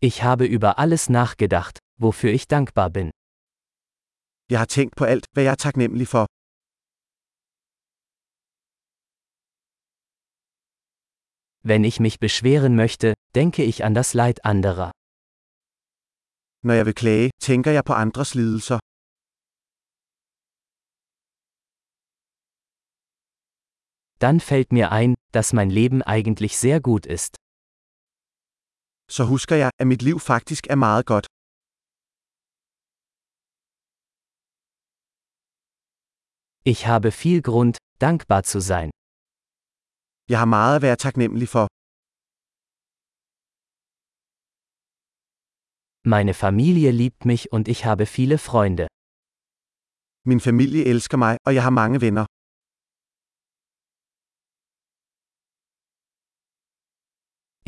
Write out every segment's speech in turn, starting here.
Ich habe über alles nachgedacht, wofür ich dankbar bin. Jeg har tænkt på alt, hvad jeg er taknemmelig for. Wenn ich mich beschweren möchte, denke ich an das Leid anderer. Når jeg vil klage, tænker jeg på andres lidelser. Dann fällt mir ein, dass mein Leben eigentlich sehr gut ist. Så husker jeg, at mit liv faktisk er meget godt. Ich habe viel Grund, dankbar zu sein. Jeg har meget at være taknemmelig for. Meine Familie liebt mich und ich habe viele Freunde. Min familie elsker mig, og jeg har mange venner.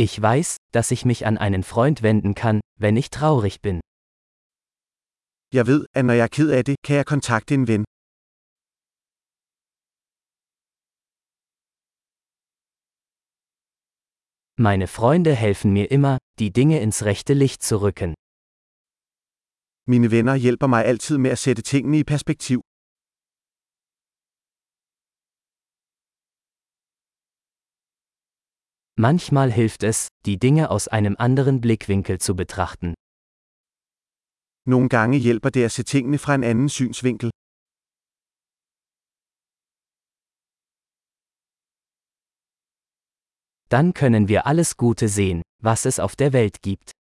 Ich weiß, dass ich mich an einen Freund wenden kann, wenn ich traurig bin. Jeg ved, at når jeg er ked af det, kan jeg kontakte en ven. Meine Freunde helfen mir immer, die Dinge ins rechte Licht zu rücken. Mine venner hjælper mig altid med at sætte tingene i perspektiv. Manchmal hilft es, die Dinge aus einem anderen Blickwinkel zu betrachten. Nogle gange hjælper det at se tingene fra en anden synsvinkel. Dann können wir alles Gute sehen, was es auf der Welt gibt.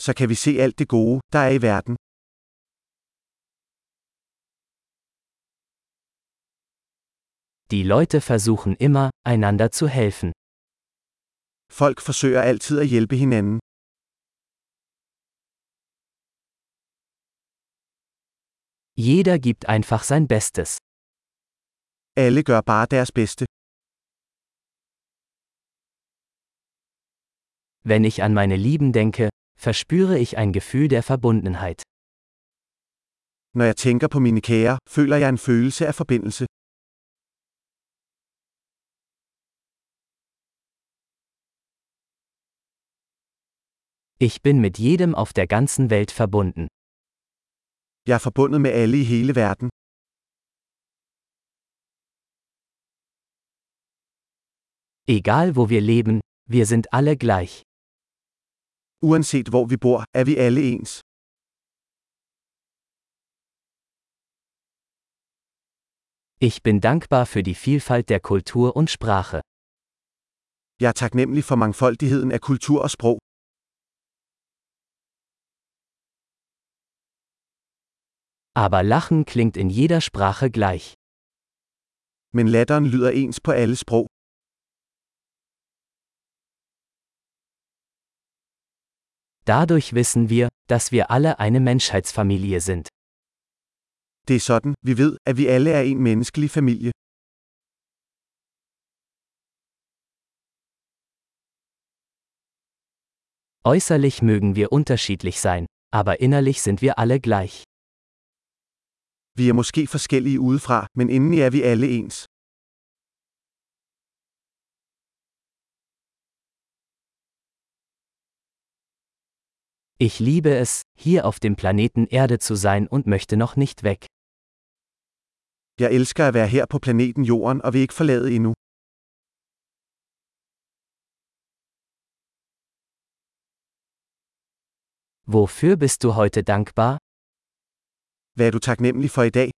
Så kan vi se alt det gode, der er i verden. Die Leute versuchen immer, einander zu helfen. Folk forsøger altid at hjælpe hinanden. Jeder gibt einfach sein Bestes. Alle gør bare deres bedste. Wenn ich an meine Lieben denke, verspüre ich ein Gefühl der Verbundenheit. Når jeg tænker på mine kære, føler jeg en følelse af forbindelse. Ich bin mit jedem auf der ganzen Welt verbunden. Jeg er forbundet med alle i hele verden. Egal wo wir leben, wir sind alle gleich. Uanset hvor vi bor, er vi alle ens. Ich bin dankbar für die Vielfalt der Kultur und Sprache. Jeg er taknemmelig for mangfoldigheden af kultur og sprog. Aber Lachen klingt in jeder Sprache gleich. Men latteren lyder ens på alle sprog. Dadurch wissen wir, dass wir alle eine Menschheitsfamilie sind. Det er sådan, vi ved, at vi alle er en menneskelig familie. Äußerlich mögen wir unterschiedlich sein, aber innerlich sind wir alle gleich. Vi er måske forskellige udefra, men indeni er vi alle ens. Ich liebe es, hier auf dem Planeten Erde zu sein und möchte noch nicht weg. Jeg elsker at være her på planeten Jorden og vil ikke forlade endnu. Wofür bist du heute dankbar? Hvad er du taknemmelig for i dag?